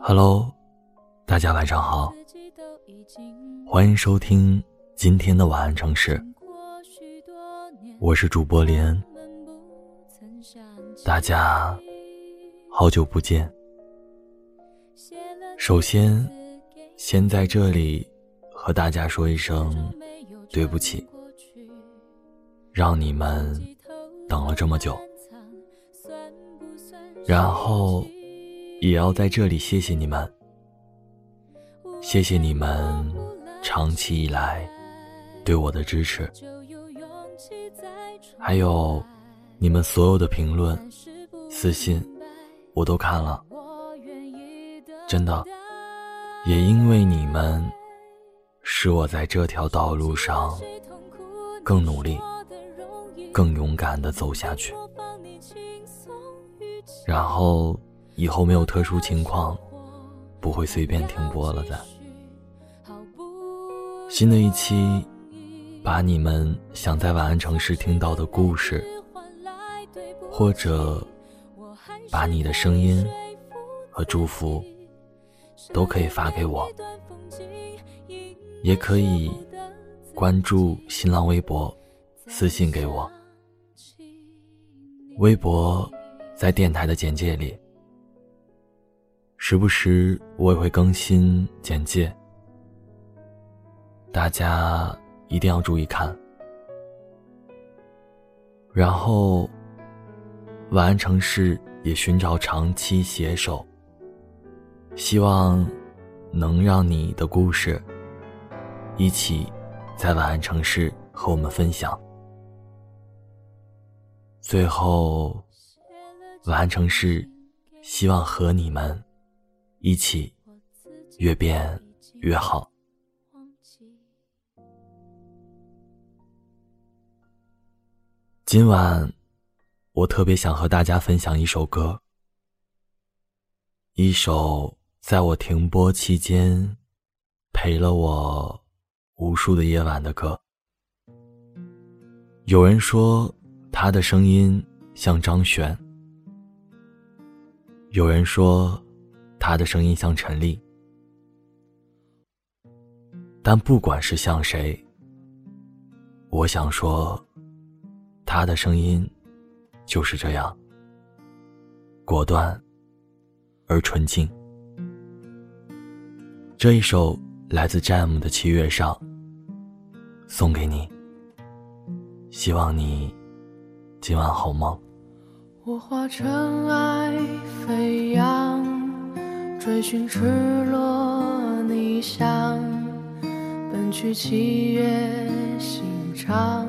Hello，大家晚上好，欢迎收听今天的晚安城市，我是主播连，大家好久不见。首先，先在这里和大家说一声对不起，让你们等了这么久，然后。也要在这里谢谢你们，谢谢你们长期以来对我的支持，还有你们所有的评论、私信，我都看了，真的，也因为你们，使我在这条道路上更努力、更勇敢的走下去，然后。以后没有特殊情况，不会随便停播了的。新的一期，把你们想在晚安城市听到的故事，或者把你的声音和祝福，都可以发给我，也可以关注新浪微博，私信给我。微博在电台的简介里。时不时我也会更新简介，大家一定要注意看。然后，晚安城市也寻找长期携手，希望能让你的故事一起在晚安城市和我们分享。最后，晚安城市希望和你们。一起越变越好。今晚，我特别想和大家分享一首歌，一首在我停播期间陪了我无数的夜晚的歌。有人说他的声音像张悬，有人说。他的声音像陈粒，但不管是像谁，我想说，他的声音就是这样果断而纯净。这一首来自 Jam 的《七月上》，送给你，希望你今晚好梦。我化尘埃飞扬。追寻赤裸逆翔，奔去七月心肠，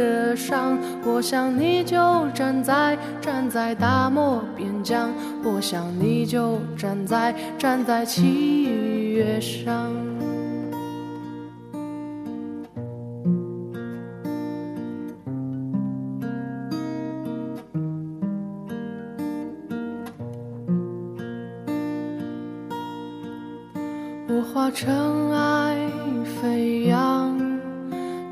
的伤。我想你就站在，站在大漠边疆。我想你就站在站在七月上，我化尘埃飞扬，